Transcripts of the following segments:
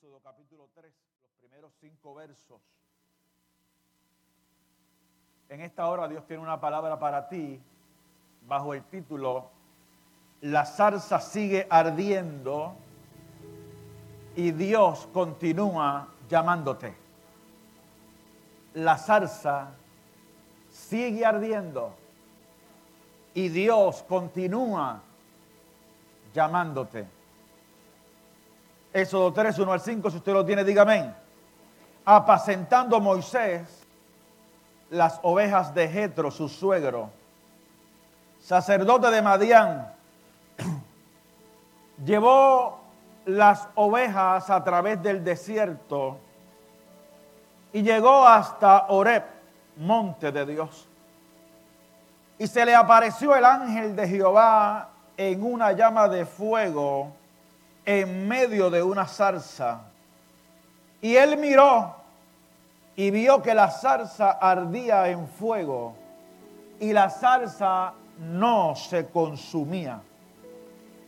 Capítulo 3, los primeros cinco versos. En esta hora Dios tiene una palabra para ti bajo el título La zarza sigue ardiendo y Dios continúa llamándote. La zarza sigue ardiendo y Dios continúa llamándote. Éxodo 3, 1 al 5, si usted lo tiene, diga amén. Apacentando Moisés las ovejas de Jetro, su suegro, sacerdote de Madián, llevó las ovejas a través del desierto y llegó hasta Oreb, monte de Dios. Y se le apareció el ángel de Jehová en una llama de fuego en medio de una zarza. Y él miró y vio que la zarza ardía en fuego y la zarza no se consumía.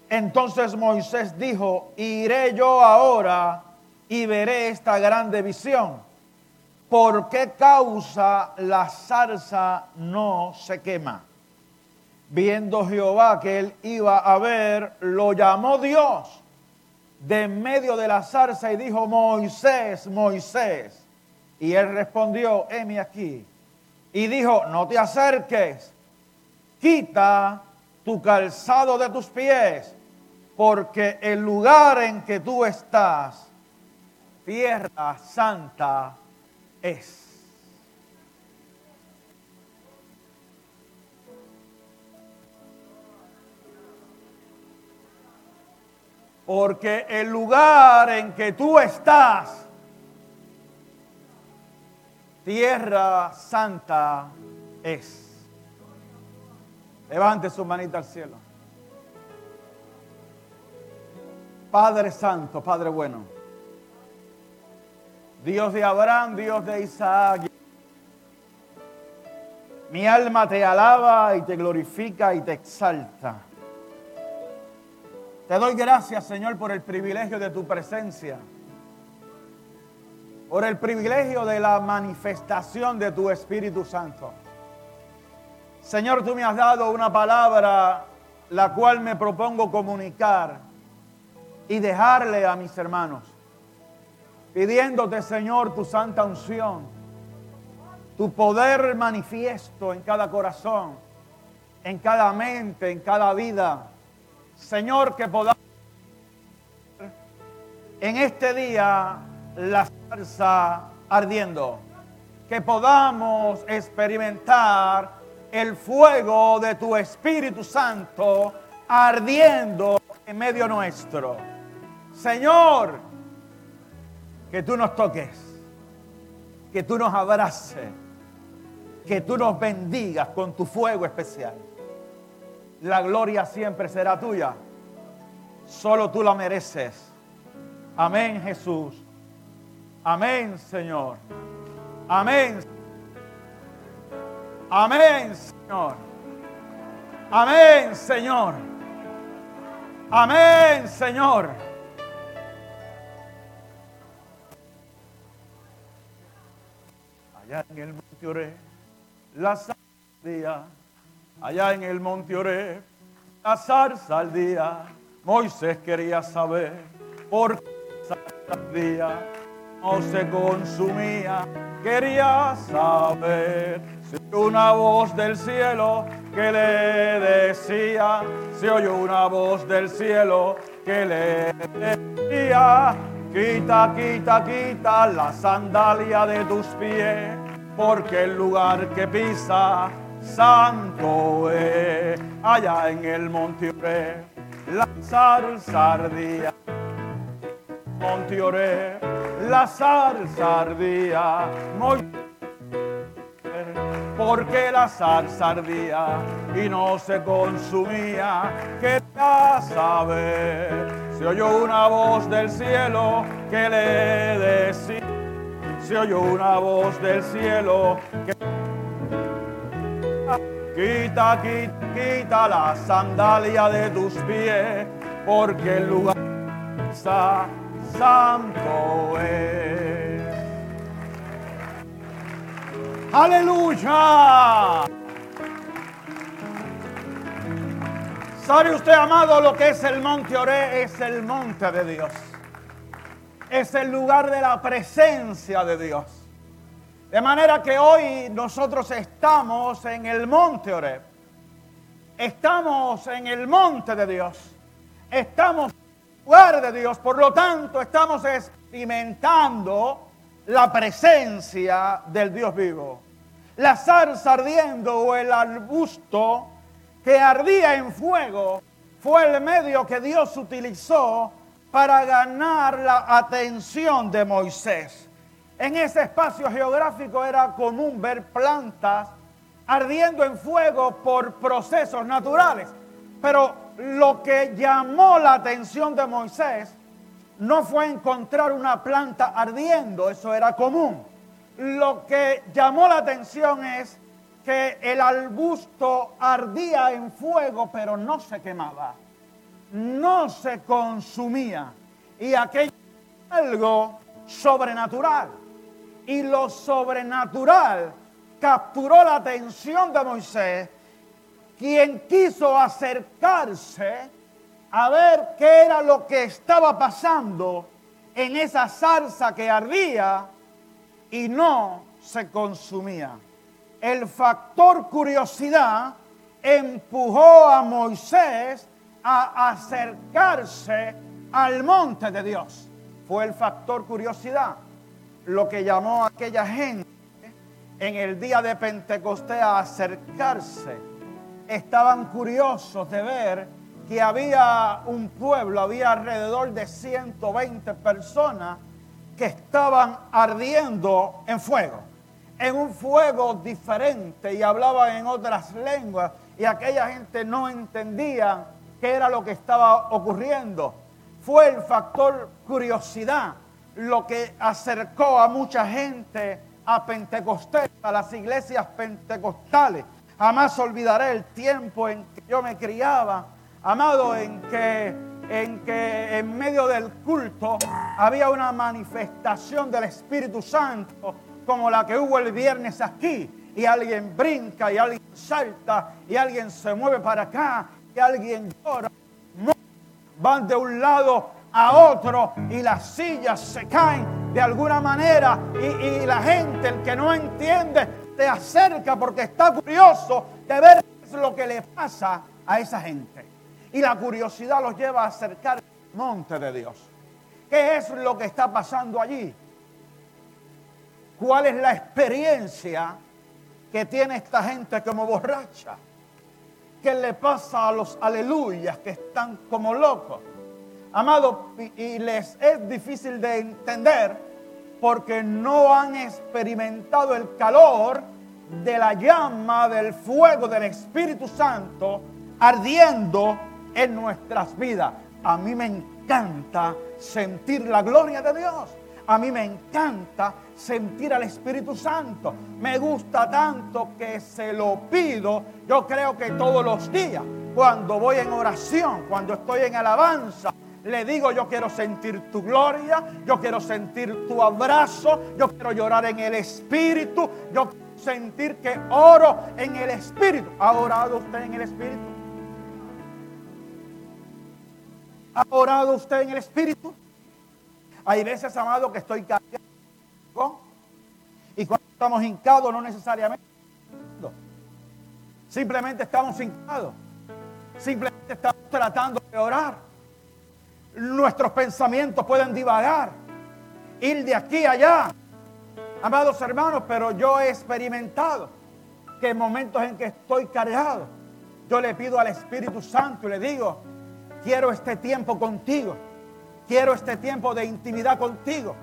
Entonces Moisés dijo, iré yo ahora y veré esta grande visión. ¿Por qué causa la zarza no se quema? Viendo Jehová que él iba a ver, lo llamó Dios de en medio de la zarza y dijo, Moisés, Moisés. Y él respondió, heme aquí. Y dijo, no te acerques, quita tu calzado de tus pies, porque el lugar en que tú estás, tierra santa es. Porque el lugar en que tú estás, tierra santa es. Levante su manita al cielo. Padre Santo, Padre bueno. Dios de Abraham, Dios de Isaac. Mi alma te alaba y te glorifica y te exalta. Te doy gracias, Señor, por el privilegio de tu presencia, por el privilegio de la manifestación de tu Espíritu Santo. Señor, tú me has dado una palabra la cual me propongo comunicar y dejarle a mis hermanos, pidiéndote, Señor, tu santa unción, tu poder manifiesto en cada corazón, en cada mente, en cada vida Señor, que podamos en este día la salsa ardiendo, que podamos experimentar el fuego de tu Espíritu Santo ardiendo en medio nuestro. Señor, que tú nos toques, que tú nos abraces, que tú nos bendigas con tu fuego especial la gloria siempre será tuya. Solo tú la mereces. Amén, Jesús. Amén, Señor. Amén. Amén, Señor. Amén, Señor. Amén, Señor. Allá en el monte oré, la día allá en el monte Oré, la zarza al día. Moisés quería saber por qué la zarza al día no se consumía. Quería saber si una voz del cielo que le decía, se oyó una voz del cielo que le decía, quita, quita, quita la sandalia de tus pies, porque el lugar que pisa santo es allá en el monte Oré, la salsa ardía. Monte Oré, la salsa ardía. porque la salsa ardía y no se consumía. Quería saber, se oyó una voz del cielo que le decía, se oyó una voz del cielo que Quita, quita, quita la sandalia de tus pies, porque el lugar santo es. Aleluya. ¿Sabe usted, amado, lo que es el monte Oré? Es el monte de Dios. Es el lugar de la presencia de Dios. De manera que hoy nosotros estamos en el monte Oré. Estamos en el monte de Dios. Estamos en el lugar de Dios. Por lo tanto, estamos experimentando la presencia del Dios vivo. La zarza ardiendo o el arbusto que ardía en fuego fue el medio que Dios utilizó para ganar la atención de Moisés. En ese espacio geográfico era común ver plantas ardiendo en fuego por procesos naturales. Pero lo que llamó la atención de Moisés no fue encontrar una planta ardiendo, eso era común. Lo que llamó la atención es que el arbusto ardía en fuego, pero no se quemaba, no se consumía. Y aquello algo sobrenatural. Y lo sobrenatural capturó la atención de Moisés, quien quiso acercarse a ver qué era lo que estaba pasando en esa salsa que ardía y no se consumía el factor curiosidad empujó a Moisés a acercarse al monte de Dios. Fue el factor curiosidad lo que llamó a aquella gente en el día de Pentecostés a acercarse. Estaban curiosos de ver que había un pueblo, había alrededor de 120 personas que estaban ardiendo en fuego en un fuego diferente y hablaban en otras lenguas y aquella gente no entendía qué era lo que estaba ocurriendo. Fue el factor curiosidad lo que acercó a mucha gente a Pentecostés, a las iglesias pentecostales. Jamás olvidaré el tiempo en que yo me criaba, amado, en que en que en medio del culto había una manifestación del Espíritu Santo como la que hubo el viernes aquí, y alguien brinca, y alguien salta, y alguien se mueve para acá, y alguien llora. Van de un lado a otro y las sillas se caen de alguna manera y, y la gente, el que no entiende, te acerca porque está curioso de ver qué es lo que le pasa a esa gente. Y la curiosidad los lleva a acercar al monte de Dios. ¿Qué es lo que está pasando allí? cuál es la experiencia que tiene esta gente como borracha. ¿Qué le pasa a los aleluyas que están como locos? Amado, y les es difícil de entender porque no han experimentado el calor de la llama del fuego del Espíritu Santo ardiendo en nuestras vidas. A mí me encanta sentir la gloria de Dios. A mí me encanta sentir al Espíritu Santo. Me gusta tanto que se lo pido, yo creo que todos los días, cuando voy en oración, cuando estoy en alabanza, le digo, yo quiero sentir tu gloria, yo quiero sentir tu abrazo, yo quiero llorar en el Espíritu, yo quiero sentir que oro en el Espíritu. ¿Ha orado usted en el Espíritu? ¿Ha orado usted en el Espíritu? Hay veces, amado, que estoy cargado y cuando estamos hincados, no necesariamente. Simplemente estamos hincados. Simplemente estamos tratando de orar. Nuestros pensamientos pueden divagar. Ir de aquí a allá. Amados hermanos, pero yo he experimentado que en momentos en que estoy cargado, yo le pido al Espíritu Santo y le digo, quiero este tiempo contigo. Quiero este tiempo de intimidad contigo.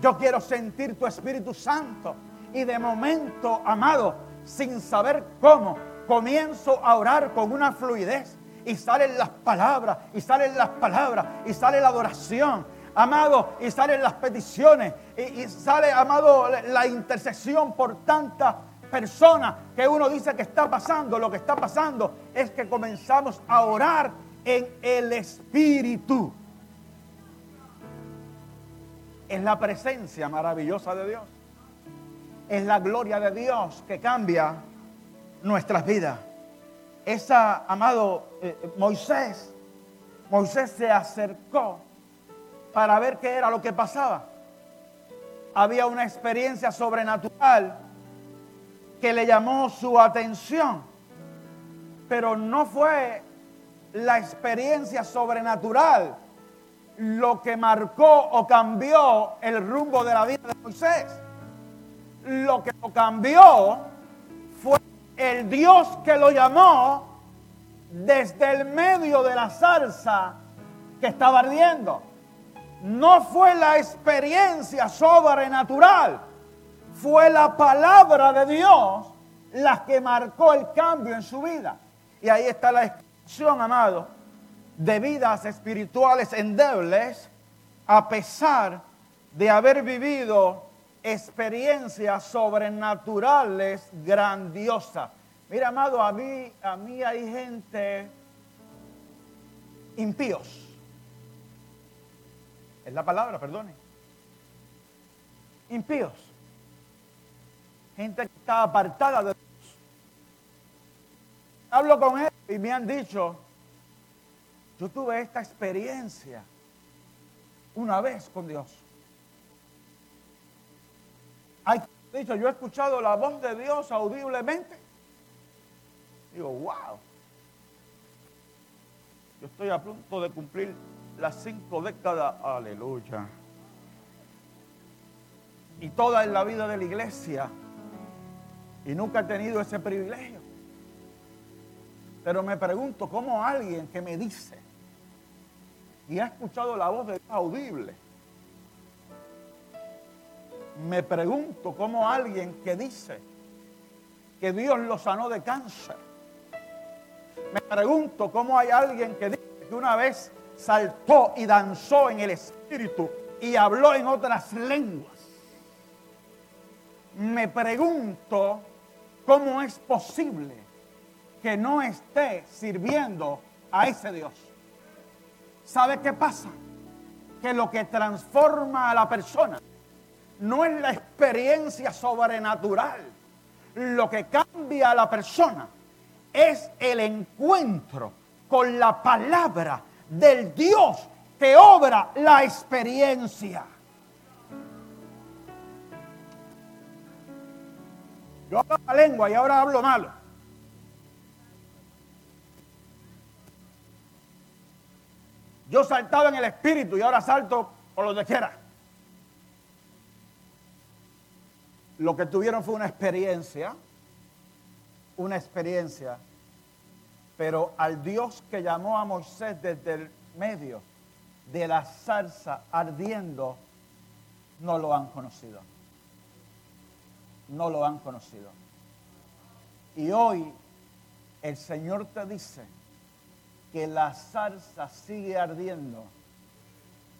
Yo quiero sentir tu Espíritu Santo. Y de momento, amado, sin saber cómo, comienzo a orar con una fluidez. Y salen las palabras, y salen las palabras, y sale la adoración. Amado, y salen las peticiones, y, sale, amado, la intercesión por tantas personas que uno dice que está pasando. Lo que está pasando es que comenzamos a orar en el Espíritu. es la presencia maravillosa de Dios. Es la gloria de Dios que cambia nuestras vidas. Esa, amado eh, eh, Moisés, Moisés se acercó para ver qué era lo que pasaba. Había una experiencia sobrenatural que le llamó su atención, pero no fue la experiencia sobrenatural lo que marcó o cambió el rumbo de la vida de Moisés. Lo que lo cambió el Dios que lo llamó desde el medio de la zarza que estaba ardiendo. No fue la experiencia sobrenatural, fue la palabra de Dios la que marcó el cambio en su vida. Y ahí está la expresión, amado, de vidas espirituales endebles a pesar de haber vivido experiencias sobrenaturales grandiosas. Mira, amado, a mí, a mí hay gente impíos. Es la palabra, perdone. Impíos. Gente que está apartada de Dios. Hablo con él y me han dicho, yo tuve esta experiencia una vez con Dios. Dicho, yo he escuchado la voz de Dios audiblemente. Digo, wow. Yo estoy a punto de cumplir las cinco décadas. Aleluya. Y toda en la vida de la iglesia. Y nunca he tenido ese privilegio. Pero me pregunto cómo alguien que me dice y ha escuchado la voz de Dios audible. Me pregunto cómo alguien que dice que Dios lo sanó de cáncer. Me pregunto cómo hay alguien que dice que una vez saltó y danzó en el Espíritu y habló en otras lenguas. Me pregunto cómo es posible que no esté sirviendo a ese Dios. ¿Sabe qué pasa? Que lo que transforma a la persona no es la experiencia sobrenatural. Lo que cambia a la persona es el encuentro con la palabra del Dios que obra la experiencia. Yo hablo la lengua y ahora hablo malo. Yo saltaba en el espíritu y ahora salto por lo que quiera. Lo que tuvieron fue una experiencia, una experiencia, pero al Dios que llamó a Moisés desde el medio de la zarza ardiendo, no lo han conocido. No lo han conocido. Y hoy el Señor te dice, que la zarza sigue ardiendo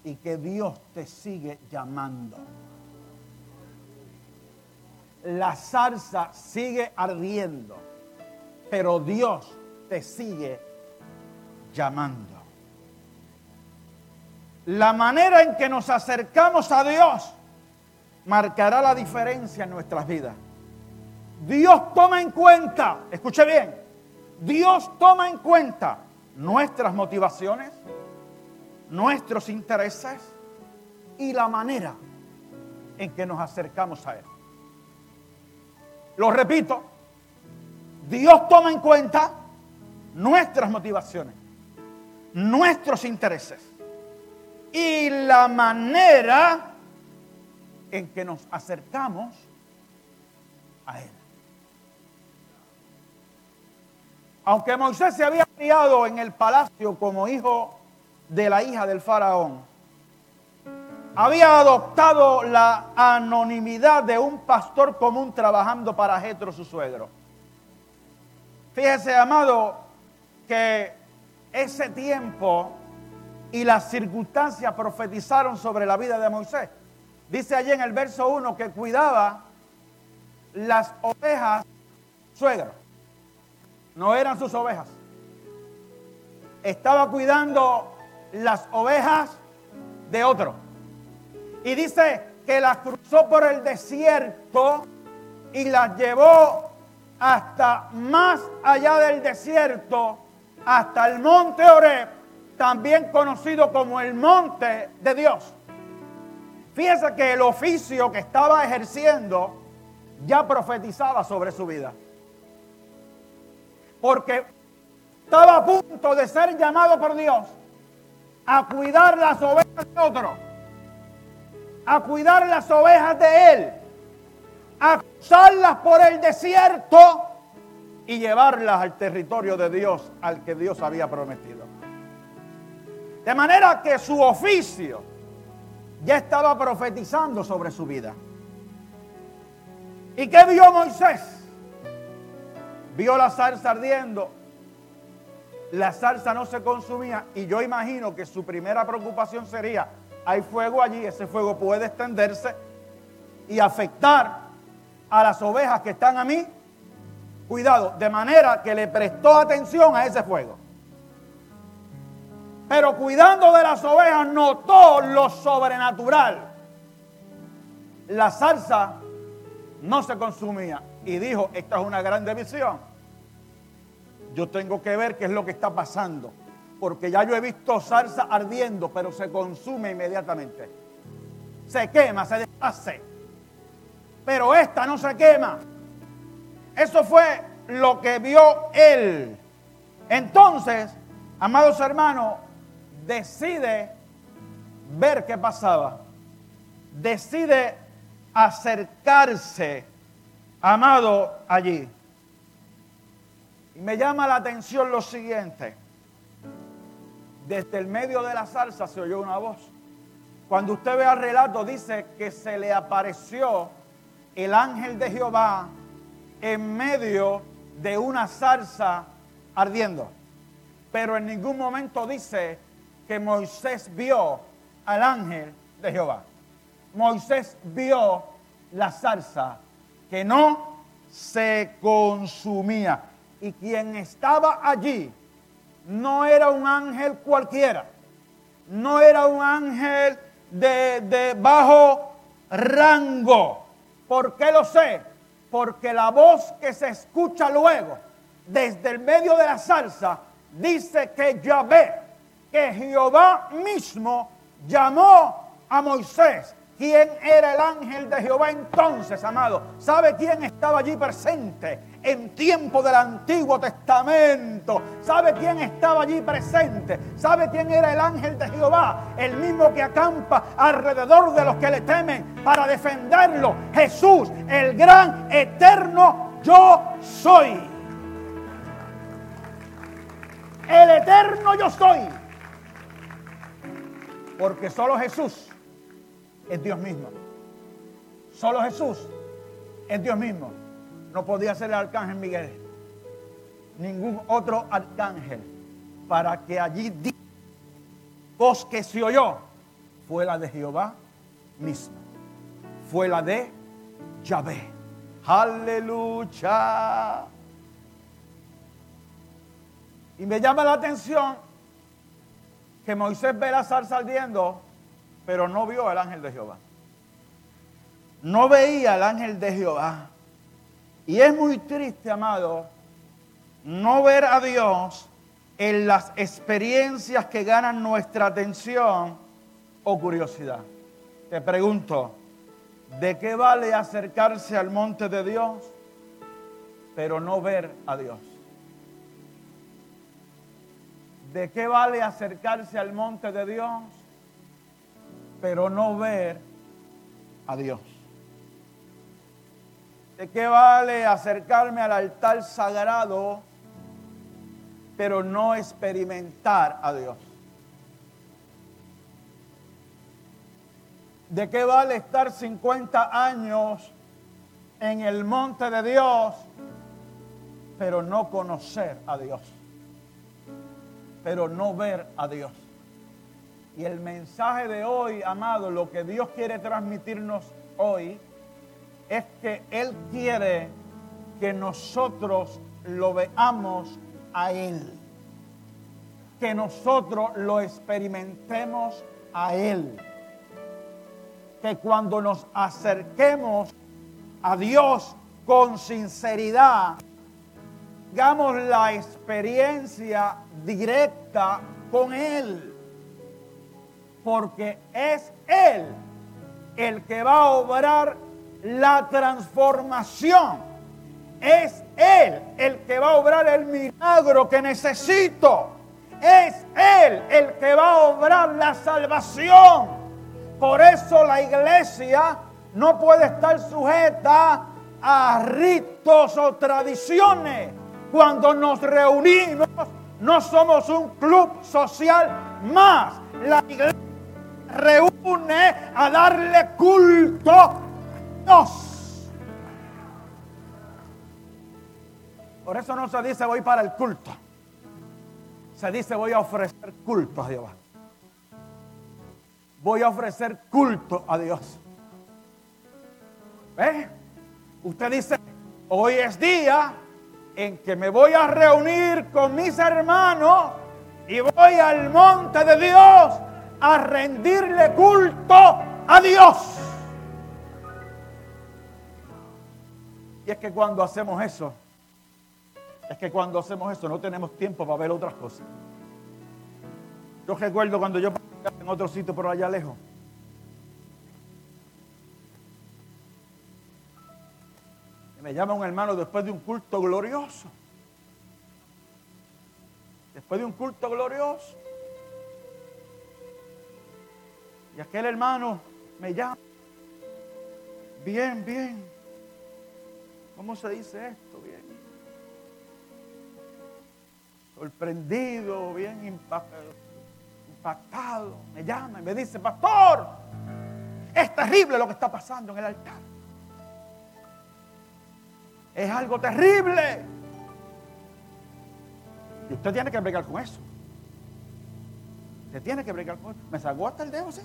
y que Dios te sigue llamando. La zarza sigue ardiendo, pero Dios te sigue llamando. La manera en que nos acercamos a Dios marcará la diferencia en nuestras vidas. Dios toma en cuenta, escuche bien, Dios toma en cuenta nuestras motivaciones, nuestros intereses y la manera en que nos acercamos a Él. Lo repito, Dios toma en cuenta nuestras motivaciones, nuestros intereses y la manera en que nos acercamos a Él. Aunque Moisés se había criado en el palacio como hijo de la hija del faraón, había adoptado la anonimidad de un pastor común trabajando para Jetro, su suegro. Fíjese, amado, que ese tiempo y las circunstancias profetizaron sobre la vida de Moisés. Dice allí en el verso 1 que cuidaba las ovejas suegro no eran sus ovejas. Estaba cuidando las ovejas de otro. Y dice que las cruzó por el desierto y las llevó hasta más allá del desierto, hasta el monte Oreb, también conocido como el monte de Dios. Fíjese que el oficio que estaba ejerciendo ya profetizaba sobre su vida. Porque estaba a punto de ser llamado por Dios a cuidar las ovejas de otro, a cuidar las ovejas de él, a cruzarlas por el desierto y llevarlas al territorio de Dios al que Dios había prometido. De manera que su oficio ya estaba profetizando sobre su vida. ¿Y qué vio Moisés? Vio la zarza ardiendo. La zarza no se consumía y yo imagino que su primera preocupación sería, hay fuego allí, ese fuego puede extenderse y afectar a las ovejas que están a mí. Cuidado, de manera que le prestó atención a ese fuego. Pero cuidando de las ovejas notó lo sobrenatural. La zarza no se consumía. Y dijo, esta es una gran visión. Yo tengo que ver qué es lo que está pasando. Porque ya yo he visto salsa ardiendo, pero se consume inmediatamente. Se quema, se deshace. Pero esta no se quema. Eso fue lo que vio él. Entonces, amados hermanos, decide ver qué pasaba. Decide acercarse, amado, allí. Y me llama la atención lo siguiente. Desde el medio de la salsa se oyó una voz. Cuando usted ve el relato, dice que se le apareció el ángel de Jehová en medio de una salsa ardiendo. Pero en ningún momento dice que Moisés vio al ángel de Jehová. Moisés vio la salsa que no se consumía. Y quien estaba allí no era un ángel cualquiera, no era un ángel de, de bajo rango. ¿Por qué lo sé? Porque la voz que se escucha luego desde el medio de la salsa dice que Yahvé, que Jehová mismo llamó a Moisés ¿Quién era el ángel de Jehová entonces, amado? ¿Sabe quién estaba allí presente en tiempo del Antiguo Testamento? ¿Sabe quién estaba allí presente? ¿Sabe quién era el ángel de Jehová? El mismo que acampa alrededor de los que le temen para defenderlo. Jesús, el gran eterno yo soy. El eterno yo soy. Porque solo Jesús es Dios mismo. Solo Jesús es Dios mismo. No podía ser el arcángel Miguel. Ningún otro arcángel. Para que allí voz que se oyó fue la de Jehová mismo. Fue la de Yahvé. Aleluya. Y me llama la atención que Moisés ve la zarza ardiendo pero no vio al ángel de Jehová. No veía al ángel de Jehová. Y es muy triste, amado, no ver a Dios en las experiencias que ganan nuestra atención o curiosidad. Te pregunto, ¿de qué vale acercarse al monte de Dios, pero no ver a Dios? ¿De qué vale acercarse al monte de Dios, pero no ver a Dios. ¿De qué vale acercarme al altar sagrado, pero no experimentar a Dios? ¿De qué vale estar 50 años en el monte de Dios, pero no conocer a Dios? Pero no ver a Dios. Y el mensaje de hoy, amado, lo que Dios quiere transmitirnos hoy, es que Él quiere que nosotros lo veamos a Él. Que nosotros lo experimentemos a Él. que cuando nos acerquemos a Dios con sinceridad, hagamos la experiencia directa con Él. Porque es Él el que va a obrar la transformación. Es Él el que va a obrar el milagro que necesito. Es Él el que va a obrar la salvación. Por eso la iglesia no puede estar sujeta a ritos o tradiciones. Cuando nos reunimos, no somos un club social más. La iglesia reúne a darle culto a Dios. Por eso no se dice voy para el culto. Se dice voy a ofrecer culto a Dios. Voy a ofrecer culto a Dios. ¿Ve? Usted dice, hoy es día en que me voy a reunir con mis hermanos y voy al monte de Dios a rendirle culto a Dios. Y es que cuando hacemos eso, es que cuando hacemos eso no tenemos tiempo para ver otras cosas. Yo recuerdo cuando yo en otro sitio por allá lejos. Me llama un hermano después de un culto glorioso. Después de un culto glorioso. Y aquel hermano me llama. Bien, bien. ¿Cómo se dice esto? Bien. Sorprendido, bien impactado. Me llama y me dice, pastor, es terrible lo que está pasando en el altar. Es algo terrible. Y usted tiene que bregar con eso. Usted tiene que bregar con eso. Me sacó hasta el dedo, sí.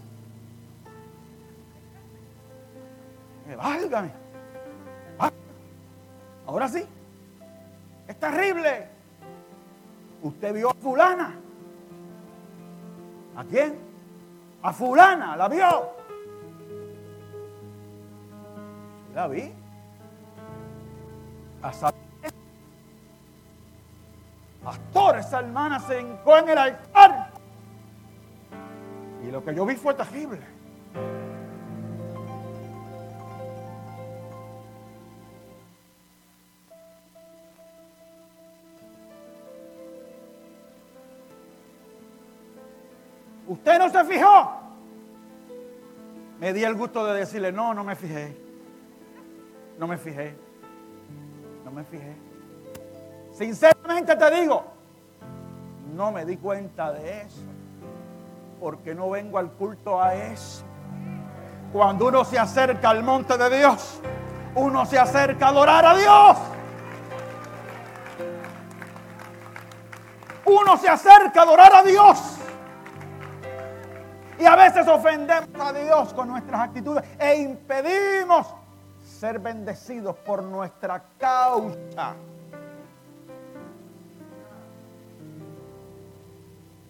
Válgame. Ahora sí. Es terrible. Usted vio a fulana. ¿A quién? A fulana, ¿la vio? La vi. A Pastor, esa hermana se hincó en el altar. Y lo que yo vi fue terrible. Se fijó? Me di el gusto de decirle, no, no me fijé. No me fijé. No me fijé. Sinceramente te digo, no me di cuenta de eso. Porque no vengo al culto a eso. Cuando uno se acerca al monte de Dios, uno se acerca a adorar a Dios. Uno se acerca a adorar a Dios. Y a veces ofendemos a Dios con nuestras actitudes e impedimos ser bendecidos por nuestra causa.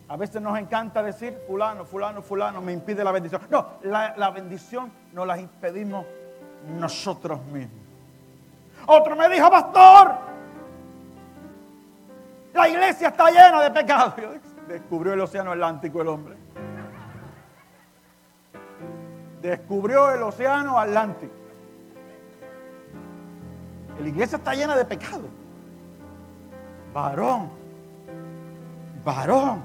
A veces nos encanta decir, fulano, fulano, fulano, me impide la bendición. No, la, bendición nos la impedimos nosotros mismos. Otro me dijo, pastor, la iglesia está llena de pecados. Descubrió el océano Atlántico el hombre descubrió el océano Atlántico. La iglesia está llena de pecado. Varón, varón.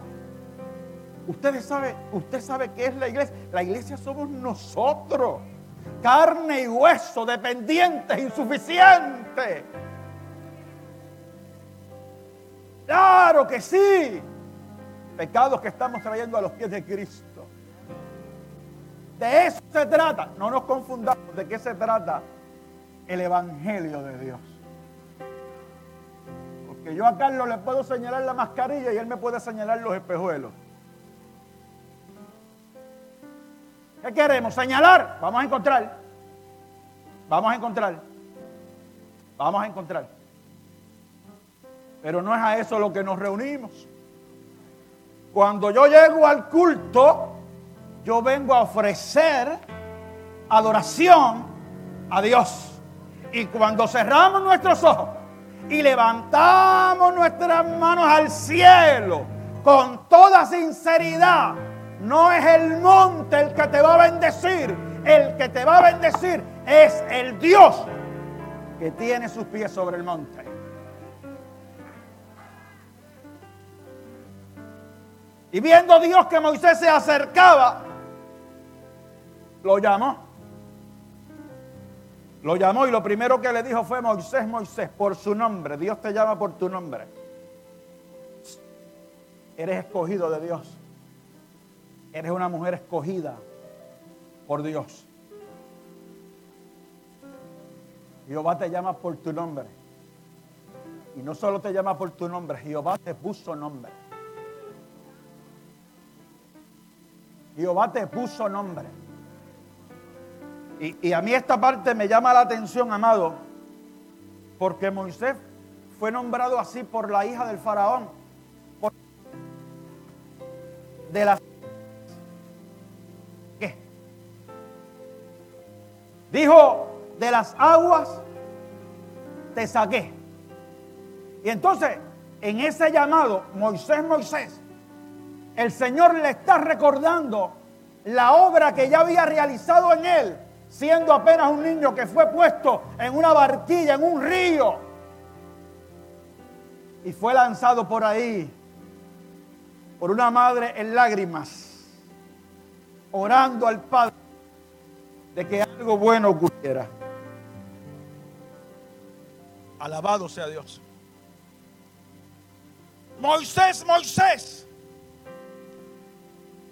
Ustedes saben, usted sabe qué es la iglesia. La iglesia somos nosotros. Carne y hueso, dependientes, insuficientes. Claro que sí. Pecados que estamos trayendo a los pies de Cristo. De eso se trata. No nos confundamos de qué se trata el Evangelio de Dios. Porque yo a Carlos le puedo señalar la mascarilla y él me puede señalar los espejuelos. ¿Qué queremos? ¿Señalar? Vamos a encontrar. Vamos a encontrar. Vamos a encontrar. Pero no es a eso lo que nos reunimos. Cuando yo llego al culto, yo vengo a ofrecer adoración a Dios. Y cuando cerramos nuestros ojos y levantamos nuestras manos al cielo con toda sinceridad, no es el monte el que te va a bendecir, el que te va a bendecir es el Dios que tiene sus pies sobre el monte. Y viendo Dios que Moisés se acercaba, lo llamó. Lo llamó y lo primero que le dijo fue Moisés, Moisés, por su nombre. Dios te llama por tu nombre. Eres escogido de Dios. Eres una mujer escogida por Dios. Jehová te llama por tu nombre. Y no solo te llama por tu nombre, Jehová te puso nombre. Jehová te puso nombre. Y, a mí esta parte me llama la atención, amado, porque Moisés fue nombrado así por la hija del faraón. de las. Dijo, de las aguas te saqué. Y entonces, en ese llamado, Moisés, Moisés, el Señor le está recordando la obra que ya había realizado en él, siendo apenas un niño que fue puesto en una barquilla, en un río, y fue lanzado por ahí, por una madre en lágrimas, orando al Padre de que algo bueno ocurriera. Alabado sea Dios. Moisés, Moisés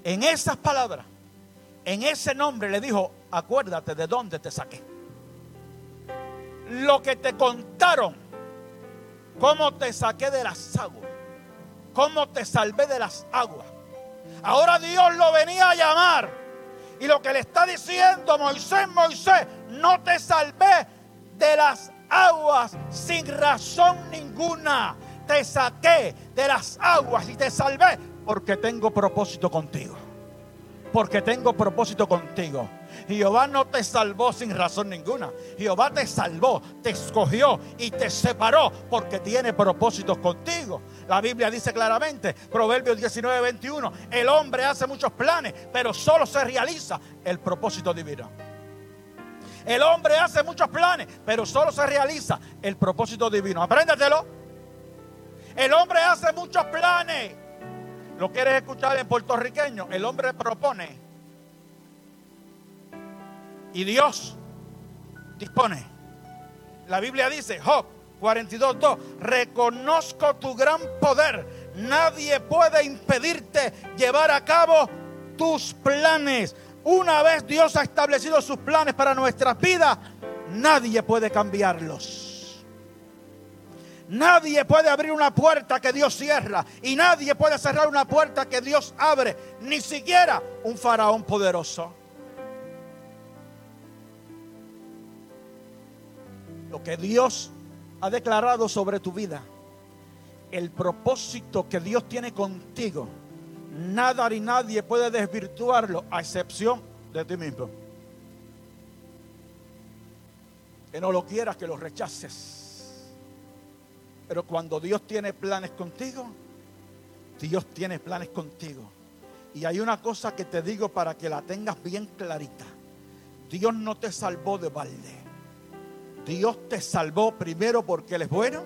en esas palabras, en ese nombre le dijo, acuérdate de dónde te saqué. Lo que te contaron, cómo te saqué de las aguas, cómo te salvé de las aguas. Ahora Dios lo venía a llamar. Y lo que le está diciendo Moisés, Moisés, no te salvé de las aguas sin razón ninguna. Te saqué de las aguas y te salvé porque tengo propósito contigo. Porque tengo propósito contigo. Jehová no te salvó sin razón ninguna. Jehová te salvó, te escogió y te separó porque tiene propósitos contigo. La Biblia dice claramente, Proverbios 19, 21, el hombre hace muchos planes, pero solo se realiza el propósito divino. El hombre hace muchos planes, pero solo se realiza el propósito divino. Apréndatelo. El hombre hace muchos planes, ¿Lo quieres escuchar en puertorriqueño? El hombre propone. Y Dios dispone. La Biblia dice, Job 42.2, reconozco tu gran poder. Nadie puede impedirte llevar a cabo tus planes. Una vez Dios ha establecido sus planes para nuestras vidas, nadie puede cambiarlos. Nadie puede abrir una puerta que Dios cierra y nadie puede cerrar una puerta que Dios abre, ni siquiera un faraón poderoso. Lo que Dios ha declarado sobre tu vida, el propósito que Dios tiene contigo, nada ni nadie puede desvirtuarlo a excepción de ti mismo. Que no lo quieras, que lo rechaces pero cuando Dios tiene planes contigo, Dios tiene planes contigo. Y hay una cosa que te digo para que la tengas bien clarita. Dios no te salvó de balde. Dios te salvó primero porque Él es bueno,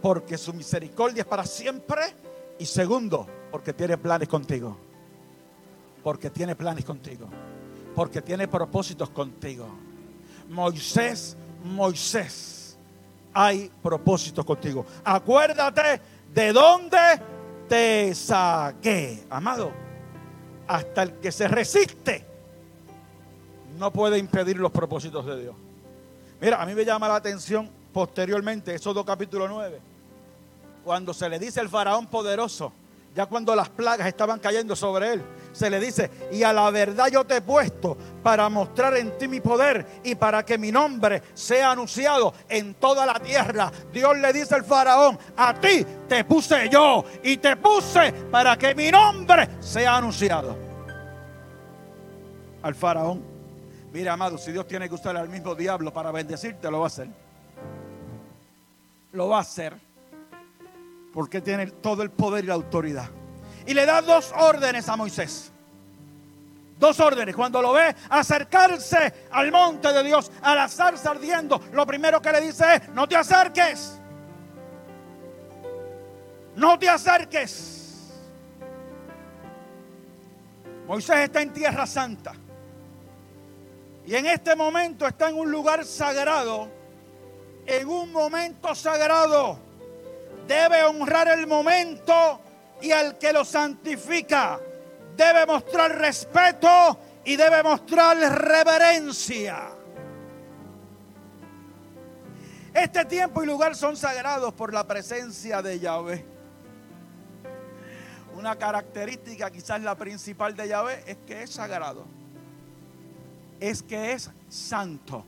porque su misericordia es para siempre. Y segundo, porque tiene planes contigo. Porque tiene planes contigo. Porque tiene propósitos contigo. Moisés, Moisés hay propósitos contigo. Acuérdate de dónde te saqué. Amado, hasta el que se resiste no puede impedir los propósitos de Dios. Mira, a mí me llama la atención posteriormente, Éxodo capítulo 9, cuando se le dice al faraón poderoso, ya cuando las plagas estaban cayendo sobre él, se le dice, y a la verdad yo te he puesto para mostrar en ti mi poder y para que mi nombre sea anunciado en toda la tierra. Dios le dice al faraón, a ti te puse yo y te puse para que mi nombre sea anunciado. Al faraón. Mira, amado, si Dios tiene que usar al mismo diablo para bendecirte, lo va a hacer. Lo va a hacer. Porque tiene todo el poder y la autoridad. Y le da dos órdenes a Moisés. Dos órdenes. Cuando lo ve acercarse al monte de Dios, a la zarza ardiendo, lo primero que le dice es, no te acerques. No te acerques. Moisés está en tierra santa. Y en este momento está en un lugar sagrado. En un momento sagrado. Debe honrar el momento y al que lo santifica. Debe mostrar respeto y debe mostrar reverencia. Este tiempo y lugar son sagrados por la presencia de Yahvé. Una característica, quizás la principal de Yahvé, es que es sagrado es que es santo.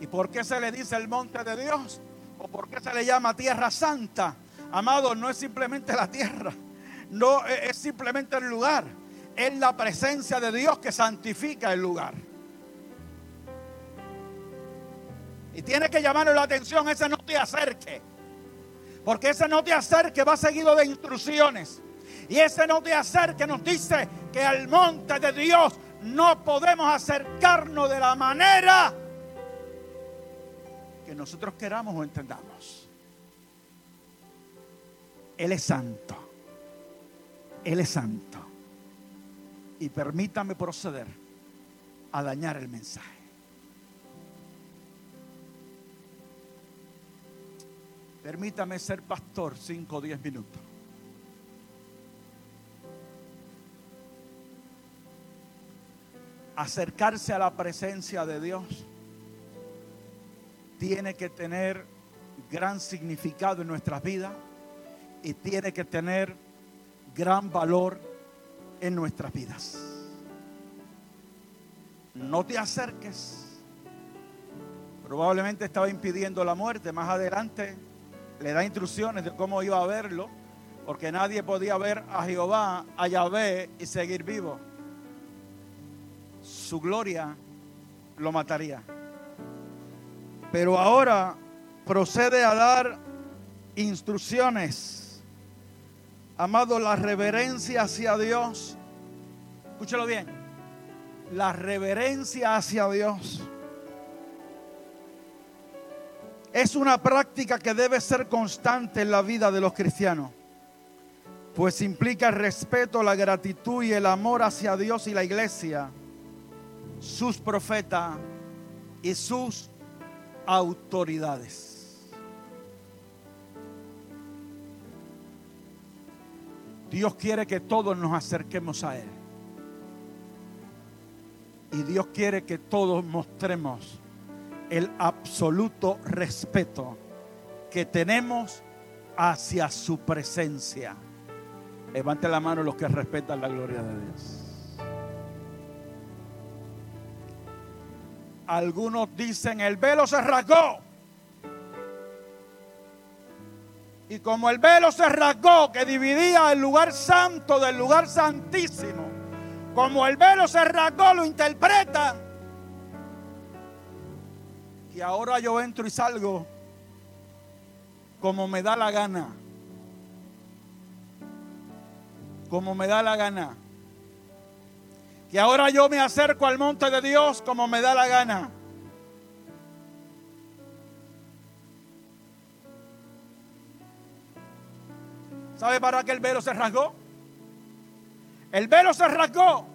¿Y por qué se le dice el monte de Dios? ¿O por qué se le llama tierra santa? Amado, no es simplemente la tierra, no es simplemente el lugar, es la presencia de Dios que santifica el lugar. Y tiene que llamarle la atención, ese no te acerque. Porque ese no te acerque va seguido de instrucciones. Y ese no te acerque nos dice que al monte de Dios no podemos acercarnos de la manera que nosotros queramos o entendamos. Él es santo. Él es santo. Y permítame proceder a dañar el mensaje. Permítame ser pastor 5 o 10 minutos. Acercarse a la presencia de Dios tiene que tener gran significado en nuestras vidas y tiene que tener gran valor en nuestras vidas. No te acerques. Probablemente estaba impidiendo la muerte. Más adelante le da instrucciones de cómo iba a verlo, porque nadie podía ver a Jehová, a Yahvé y seguir vivo su gloria lo mataría. Pero ahora procede a dar instrucciones. Amado, la reverencia hacia Dios. Escúchelo bien. La reverencia hacia Dios es una práctica que debe ser constante en la vida de los cristianos, pues implica el respeto, la gratitud y el amor hacia Dios y la iglesia sus profetas y sus autoridades. Dios quiere que todos nos acerquemos a Él. Y Dios quiere que todos mostremos el absoluto respeto que tenemos hacia su presencia. Levante la mano los que respetan la gloria de Dios. Algunos dicen el velo se rasgó. Y como el velo se rasgó que dividía el lugar santo del lugar santísimo, como el velo se rasgó lo interpreta. Y ahora yo entro y salgo como me da la gana. Como me da la gana. Y ahora yo me acerco al monte de Dios como me da la gana. ¿Sabe para qué el velo se rasgó? El velo se rasgó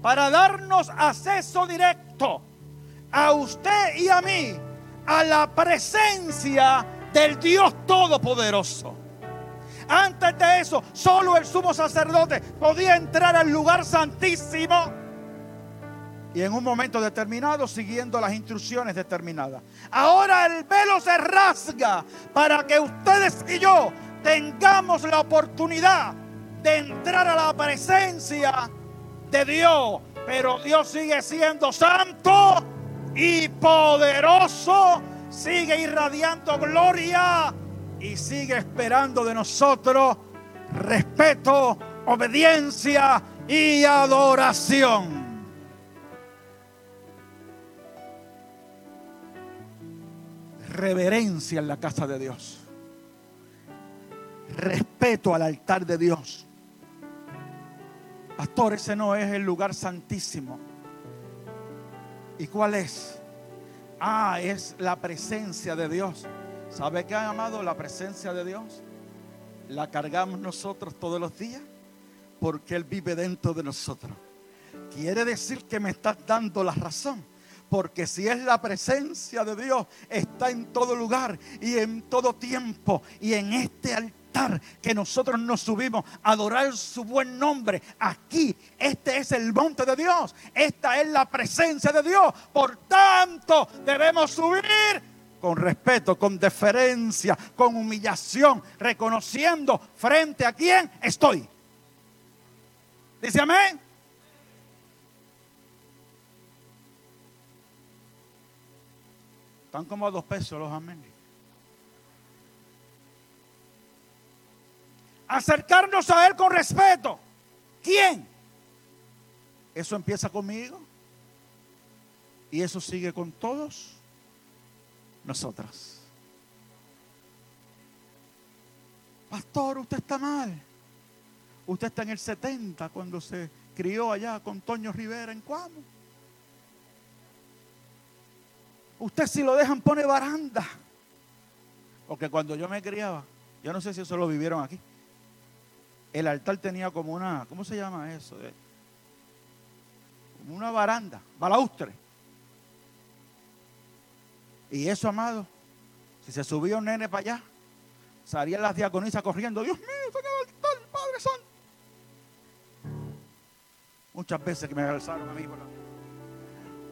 para darnos acceso directo a usted y a mí a la presencia del Dios Todopoderoso. Antes de eso, solo el sumo sacerdote podía entrar al lugar santísimo. Y en un momento determinado, siguiendo las instrucciones determinadas. Ahora el velo se rasga para que ustedes y yo tengamos la oportunidad de entrar a la presencia de Dios. Pero Dios sigue siendo santo y poderoso. Sigue irradiando gloria y sigue esperando de nosotros respeto, obediencia y adoración. Reverencia en la casa de Dios. Respeto al altar de Dios. Pastor, ese no es el lugar santísimo. ¿Y cuál es? Ah, es la presencia de Dios. ¿Sabe qué amado la presencia de Dios? La cargamos nosotros todos los días porque Él vive dentro de nosotros. Quiere decir que me estás dando la razón. Porque si es la presencia de Dios, está en todo lugar y en todo tiempo. Y en este altar que nosotros nos subimos a adorar su buen nombre, aquí, este es el monte de Dios. Esta es la presencia de Dios. Por tanto, debemos subir con respeto, con deferencia, con humillación, reconociendo frente a quién estoy. Dice amén. Están como a dos pesos los amén. Acercarnos a Él con respeto. ¿Quién? Eso empieza conmigo. Y eso sigue con todos nosotros. Pastor, usted está mal. Usted está en el 70 cuando se crió allá con Toño Rivera en Cuamo. Usted si lo dejan pone baranda. Porque cuando yo me criaba, yo no sé si eso lo vivieron aquí. El altar tenía como una, ¿cómo se llama eso? Eh, como una baranda, balaustre. Y eso, amado, si se subía un nene para allá, salían las diaconisas corriendo. Dios mío, en el Padre Santo. Muchas veces que me alzaron a mí,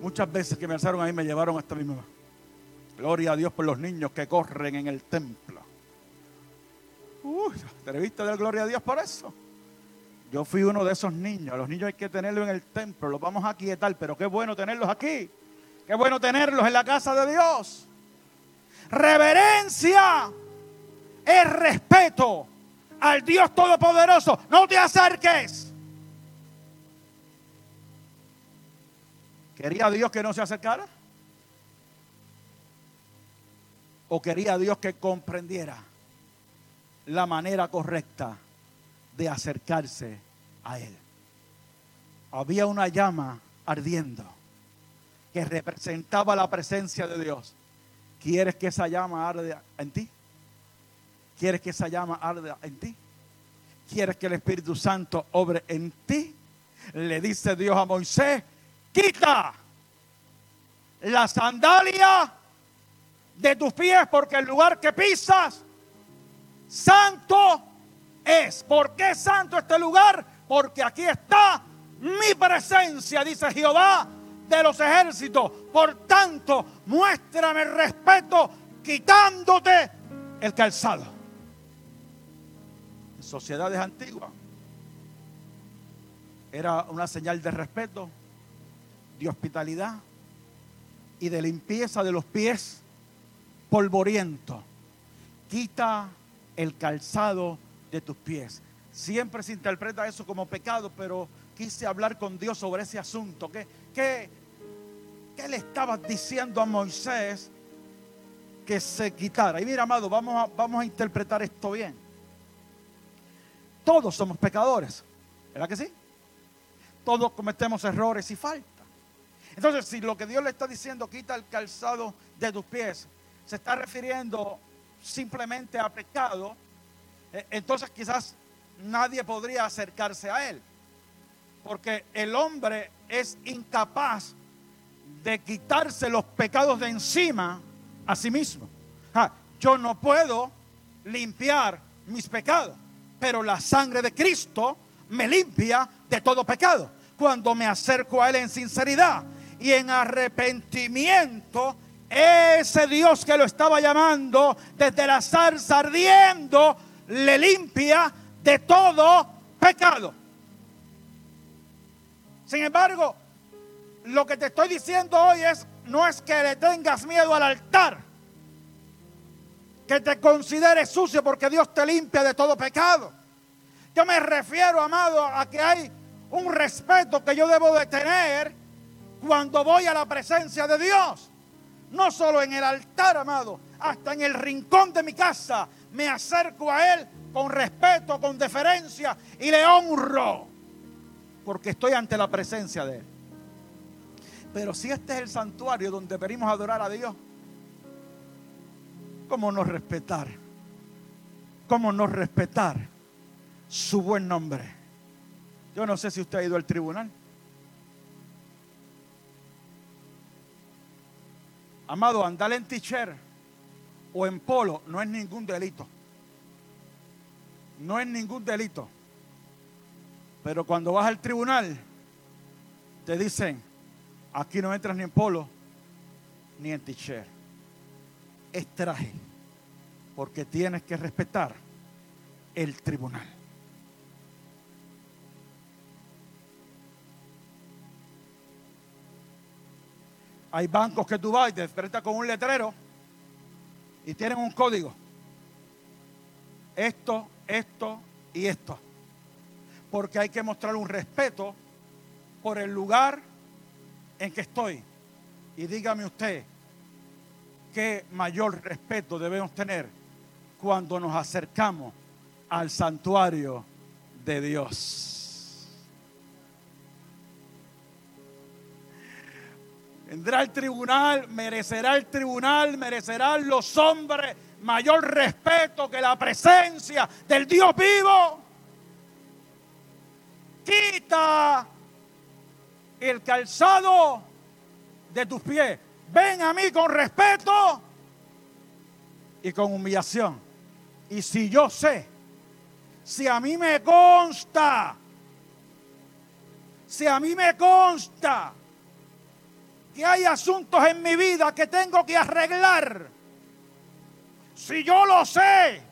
muchas veces que me alzaron a mí me llevaron hasta mi mamá. Gloria a Dios por los niños que corren en el templo. Uy, ¿te viste dar gloria a Dios por eso? Yo fui uno de esos niños. los niños hay que tenerlos en el templo, los vamos a quietar, pero qué bueno tenerlos aquí. Qué bueno tenerlos en la casa de Dios. Reverencia es respeto al Dios Todopoderoso. No te acerques. ¿Quería Dios que no se acercara? ¿O quería Dios que comprendiera la manera correcta de acercarse a Él? Había una llama ardiendo que representaba la presencia de Dios. ¿Quieres que esa llama arde en ti? ¿Quieres que esa llama arde en ti? ¿Quieres que el Espíritu Santo obre en ti? Le dice Dios a Moisés, quita la sandalia de tus pies porque el lugar que pisas santo es. ¿Por qué santo este lugar? Porque aquí está mi presencia, dice Jehová de los ejércitos. Por tanto, muéstrame respeto quitándote el calzado. En sociedades antiguas era una señal de respeto de hospitalidad y de limpieza de los pies polvorientos. Quita el calzado de tus pies. Siempre se interpreta eso como pecado, pero quise hablar con Dios sobre ese asunto. ¿Qué, qué, qué le estabas diciendo a Moisés que se quitara? Y mira, amado, vamos a, vamos a interpretar esto bien. Todos somos pecadores, ¿verdad que sí? Todos cometemos errores y faltas. Entonces, si lo que Dios le está diciendo, quita el calzado de tus pies, se está refiriendo simplemente a pecado, eh, entonces quizás nadie podría acercarse a Él. Porque el hombre es incapaz de quitarse los pecados de encima a sí mismo. yo no puedo limpiar mis pecados, pero la sangre de Cristo me limpia de todo pecado. Cuando me acerco a Él en sinceridad y en arrepentimiento, ese Dios que lo estaba llamando desde la zarza ardiendo, le limpia de todo pecado. Sin embargo, lo que te estoy diciendo hoy es, no es que le tengas miedo al altar, que te consideres sucio porque Dios te limpia de todo pecado. Yo me refiero, amado, a que hay un respeto que yo debo de tener cuando voy a la presencia de Dios. No solo en el altar, amado. hasta en el rincón de mi casa, me acerco a Él con respeto, con deferencia y le honro, porque estoy ante la presencia de Él. Pero si este es el santuario donde venimos a adorar a Dios, ¿cómo no respetar? ¿Cómo no respetar su buen nombre? Yo no sé si usted ha ido al tribunal. Amado, andar en t-shirt o en polo no es ningún delito. No es ningún delito. Pero cuando vas al tribunal, te dicen, aquí no entras ni en polo ni en t-shirt. Es traje, porque tienes que respetar el tribunal. Hay bancos que tú vas y te enfrentas con un letrero y tienen un código. Esto, esto y esto. Porque hay que mostrar un respeto por el lugar en que estoy. Y dígame usted, ¿qué mayor respeto debemos tener cuando nos acercamos al santuario de Dios? Vendrá el tribunal, merecerá el tribunal, merecerán los hombres mayor respeto que la presencia del Dios vivo. Quita el calzado de tus pies. Ven a mí con respeto y con humillación. Y si yo sé, si a mí me consta, si a mí me consta que hay asuntos en mi vida que tengo que arreglar, si yo lo sé,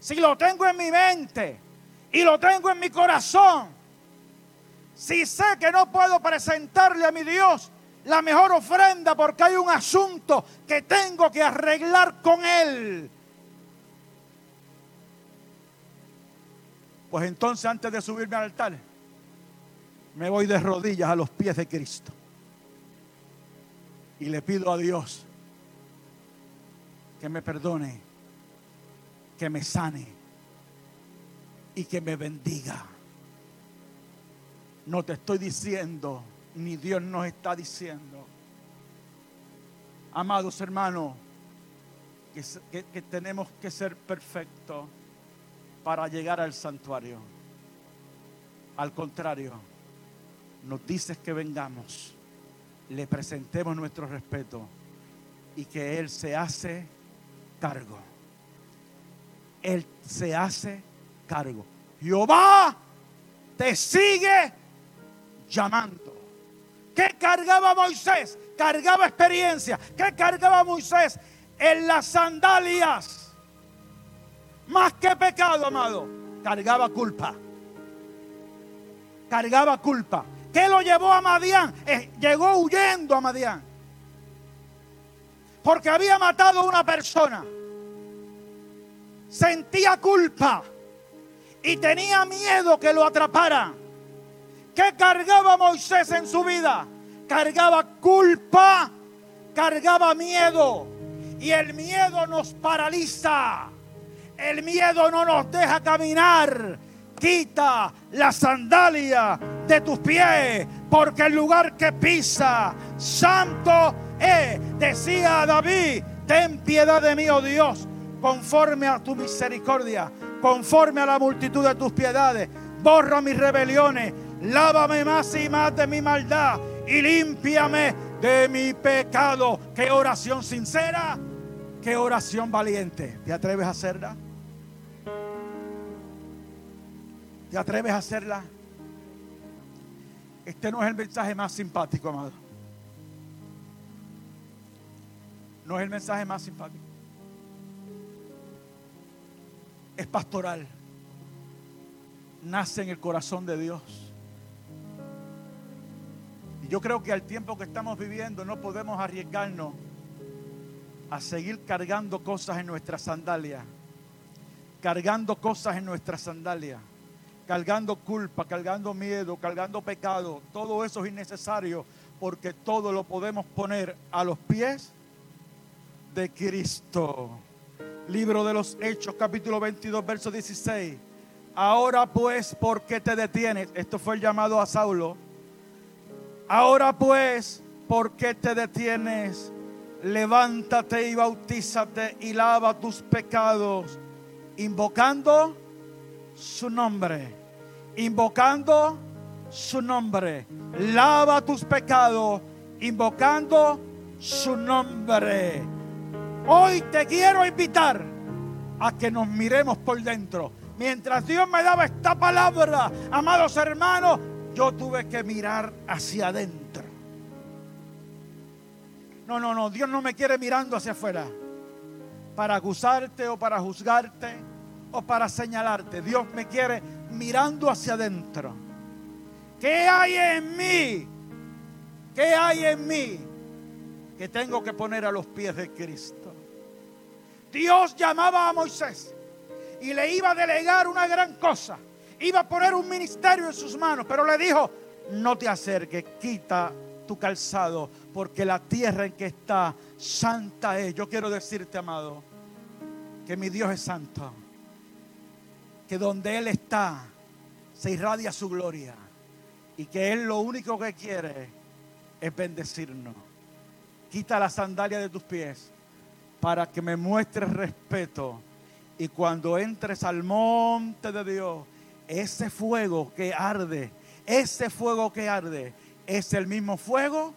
si lo tengo en mi mente y lo tengo en mi corazón, si sé que no puedo presentarle a mi Dios la mejor ofrenda porque hay un asunto que tengo que arreglar con Él, pues entonces antes de subirme al altar, me voy de rodillas a los pies de Cristo y le pido a Dios que me perdone, que me sane y que me bendiga. No te estoy diciendo, ni Dios nos está diciendo, amados hermanos, que, tenemos que ser perfectos para llegar al santuario. Al contrario, nos dices que vengamos le presentemos nuestro respeto y que Él se hace cargo. Él se hace cargo. Jehová te sigue llamando. ¿Qué cargaba Moisés? Cargaba experiencia. ¿Qué cargaba Moisés? En las sandalias. Más que pecado, amado. Cargaba culpa. Cargaba culpa. ¿Qué lo llevó a Madián? Eh, llegó huyendo a Madián. Porque había matado a una persona. Sentía culpa. Y tenía miedo que lo atraparan. ¿Qué cargaba Moisés en su vida? Cargaba culpa, cargaba miedo. Y el miedo nos paraliza. El miedo no nos deja caminar quita la sandalia de tus pies, porque el lugar que pisa, santo es. Decía David, ten piedad de mí, oh Dios, conforme a tu misericordia, conforme a la multitud de tus piedades. Borra mis rebeliones, lávame más y más de mi maldad y límpiame de mi pecado. Qué oración sincera, qué oración valiente. ¿Te atreves a hacerla? ¿Te atreves a hacerla? Este no es el mensaje más simpático, amado. No es el mensaje más simpático. Es pastoral. Nace en el corazón de Dios. Yo creo que al tiempo que estamos viviendo no podemos arriesgarnos a seguir cargando cosas en nuestra sandalia. Cargando cosas en nuestra sandalia cargando culpa, cargando miedo, cargando pecado. Todo eso es innecesario porque todo lo podemos poner a los pies de Cristo. Libro de los Hechos, capítulo 22, verso 16. Ahora pues, ¿por qué te detienes? Esto fue el llamado a Saulo. Ahora pues, ¿por qué te detienes? Levántate y bautízate y lava tus pecados, invocando su nombre. Invocando su nombre. Lava tus pecados, invocando su nombre. Hoy te quiero invitar a que nos miremos por dentro. Mientras Dios me daba esta palabra, amados hermanos, yo tuve que mirar hacia adentro. No, no, no, Dios no me quiere mirando hacia afuera para acusarte o para juzgarte o para señalarte. Dios me quiere mirando hacia adentro. ¿Qué hay en mí? ¿Qué hay en mí que tengo que poner a los pies de Cristo? Dios llamaba a Moisés y le iba a delegar una gran cosa. Iba a poner un ministerio en sus manos, pero le dijo, no te acerques, quita tu calzado, porque la tierra en que está santa es. Yo quiero decirte, amado, que mi Dios es santo, que donde Él está se irradia su gloria y que Él lo único que quiere es bendecirnos. Quita la sandalia de tus pies para que me muestres respeto y cuando entres al monte de Dios, ese fuego que arde, ese fuego que arde, es el mismo fuego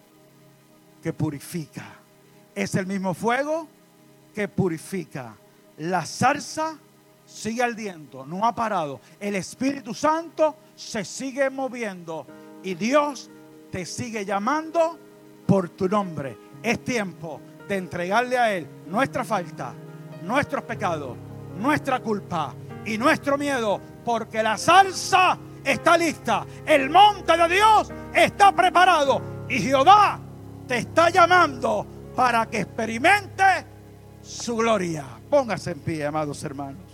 que purifica. Es el mismo fuego que purifica. La zarza sigue ardiendo, no ha parado. El Espíritu Santo se sigue moviendo y Dios te sigue llamando por tu nombre. Es tiempo de entregarle a Él nuestra falta, nuestros pecados nuestra culpa y nuestro miedo, porque la salsa está lista, el monte de Dios está preparado y Jehová te está llamando para que experimente su gloria. Póngase en pie, amados hermanos.